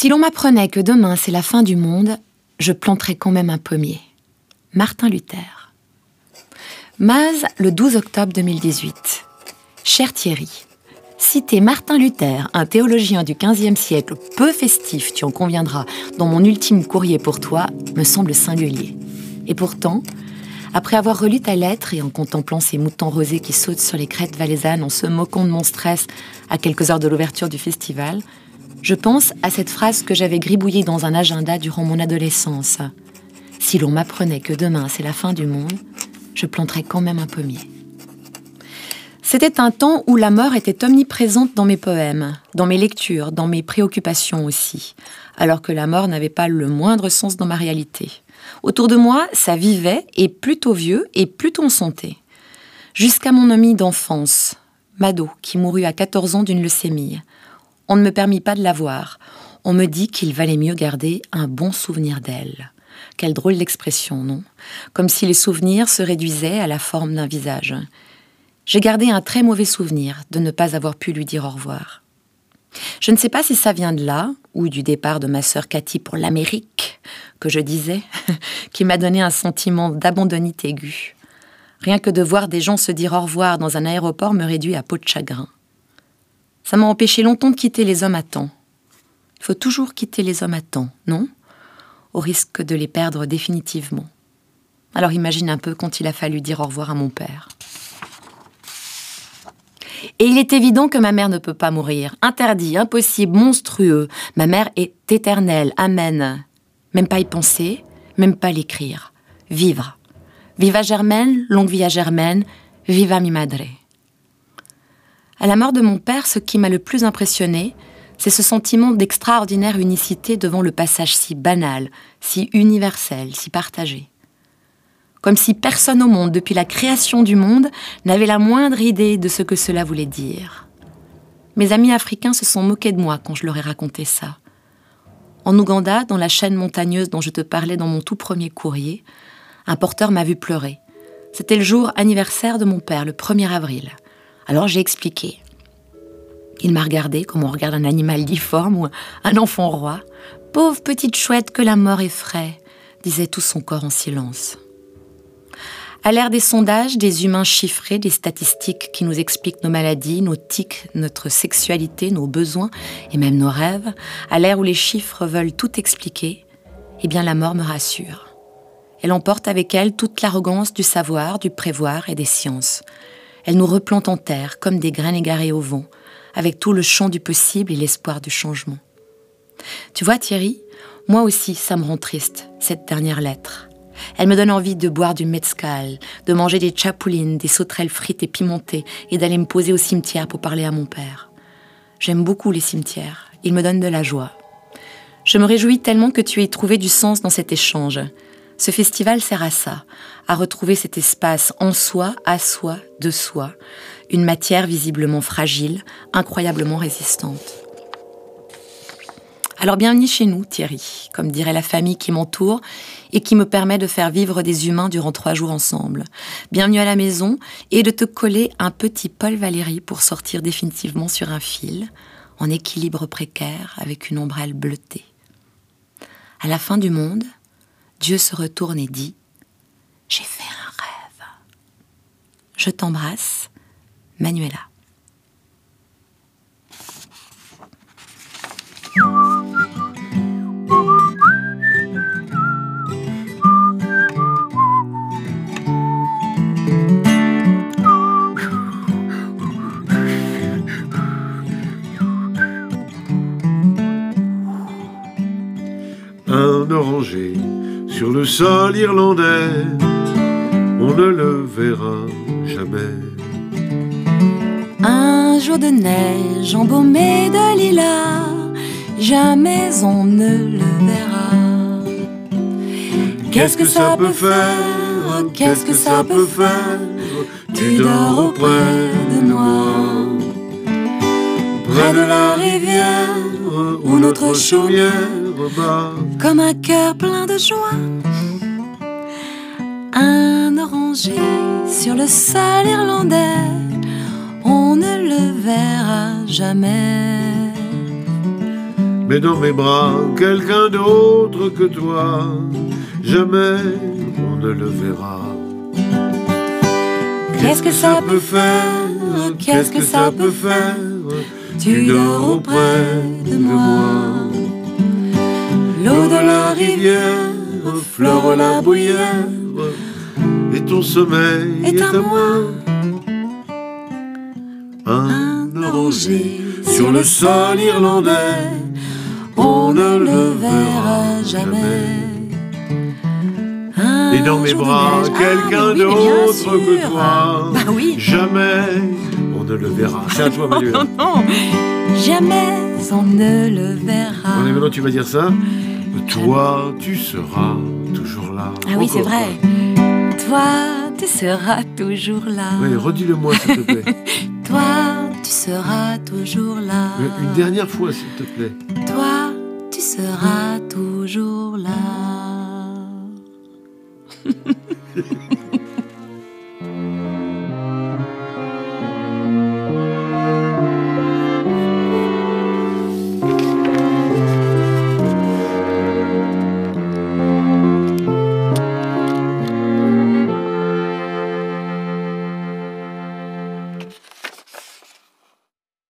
Si l'on m'apprenait que demain c'est la fin du monde, je planterais quand même un pommier. Martin Luther. Maz, le 12 octobre 2018. Cher Thierry, citer Martin Luther, un théologien du XVe siècle peu festif, tu en conviendras, dans mon ultime courrier pour toi, me semble singulier. Et pourtant, après avoir relu ta lettre et en contemplant ces moutons rosés qui sautent sur les crêtes valaisannes en se moquant de mon stress à quelques heures de l'ouverture du festival, je pense à cette phrase que j'avais gribouillée dans un agenda durant mon adolescence. Si l'on m'apprenait que demain c'est la fin du monde, je planterais quand même un pommier. C'était un temps où la mort était omniprésente dans mes poèmes, dans mes lectures, dans mes préoccupations aussi, alors que la mort n'avait pas le moindre sens dans ma réalité. Autour de moi, ça vivait, et plutôt vieux, et plutôt en santé. Jusqu'à mon ami d'enfance, Mado, qui mourut à 14 ans d'une leucémie. On ne me permit pas de la voir. On me dit qu'il valait mieux garder un bon souvenir d'elle. Quelle drôle d'expression, non? Comme si les souvenirs se réduisaient à la forme d'un visage. J'ai gardé un très mauvais souvenir de ne pas avoir pu lui dire au revoir. Je ne sais pas si ça vient de là, ou du départ de ma sœur Cathy pour l'Amérique, que je disais, qui m'a donné un sentiment d'abandonnité aiguë. Rien que de voir des gens se dire au revoir dans un aéroport me réduit à peau de chagrin. Ça m'a empêché longtemps de quitter les hommes à temps. Il faut toujours quitter les hommes à temps, non? Au risque de les perdre définitivement. Alors imagine un peu quand il a fallu dire au revoir à mon père. Et il est évident que ma mère ne peut pas mourir. Interdit, impossible, monstrueux. Ma mère est éternelle. Amen. Même pas y penser, même pas l'écrire. Vivre. Viva Germaine, longue vie à Germaine, viva mi madre. À la mort de mon père, ce qui m'a le plus impressionné, c'est ce sentiment d'extraordinaire unicité devant le passage si banal, si universel, si partagé. Comme si personne au monde, depuis la création du monde, n'avait la moindre idée de ce que cela voulait dire. Mes amis africains se sont moqués de moi quand je leur ai raconté ça. En Ouganda, dans la chaîne montagneuse dont je te parlais dans mon tout premier courrier, un porteur m'a vu pleurer. C'était le jour anniversaire de mon père, le 1er avril. Alors j'ai expliqué. Il m'a regardé comme on regarde un animal difforme ou un enfant roi. Pauvre petite chouette que la mort effraie, disait tout son corps en silence. À l'ère des sondages, des humains chiffrés, des statistiques qui nous expliquent nos maladies, nos tics, notre sexualité, nos besoins et même nos rêves, à l'ère où les chiffres veulent tout expliquer, eh bien la mort me rassure. Elle emporte avec elle toute l'arrogance du savoir, du prévoir et des sciences. Elle nous replante en terre comme des graines égarées au vent, avec tout le champ du possible et l'espoir du changement. Tu vois Thierry, moi aussi ça me rend triste, cette dernière lettre. Elle me donne envie de boire du mezcal, de manger des chapoulines, des sauterelles frites et pimentées, et d'aller me poser au cimetière pour parler à mon père. J'aime beaucoup les cimetières, ils me donnent de la joie. Je me réjouis tellement que tu aies trouvé du sens dans cet échange. Ce festival sert à ça, à retrouver cet espace en soi, à soi, de soi, une matière visiblement fragile, incroyablement résistante. Alors bienvenue chez nous, Thierry, comme dirait la famille qui m'entoure et qui me permet de faire vivre des humains durant trois jours ensemble. Bienvenue à la maison et de te coller un petit Paul Valéry pour sortir définitivement sur un fil, en équilibre précaire avec une ombrelle bleutée. À la fin du monde, Dieu se retourne et dit J'ai fait un rêve. Je t'embrasse, Manuela. Un oranger sur le sol irlandais, on ne le verra jamais. Un jour de neige embaumé de lilas, jamais on ne le verra. Qu'est-ce que ça peut faire Qu'est-ce que ça peut faire? Tu dors auprès de moi, près de la rivière où notre chaumière Comme un cœur plein de joie. Un oranger sur le sol irlandais, on ne le verra jamais. Mais dans mes bras, quelqu'un d'autre que toi, jamais on ne le verra. Qu'est-ce que ça peut faire Qu'est-ce que ça peut faire? Tu dors auprès de moi. Rivière fleure la bruyère et ton sommeil est, à moi. Un oranger sur le sol irlandais, on ne le verra jamais. Et dans mes bras, quelqu'un Ah, oui, bien d'autre que toi. Bah oui. Jamais on ne le verra. C'est à toi, Manuel. Non, non, jamais on ne le verra. Bon, maintenant, tu vas dire ça? Toi, tu seras toujours là. Ah oui, c'est vrai. Toi, tu seras toujours là. Oui, redis-le-moi, s'il te plaît. Toi, tu seras toujours là. Une dernière fois, s'il te plaît. Toi, tu seras toujours là.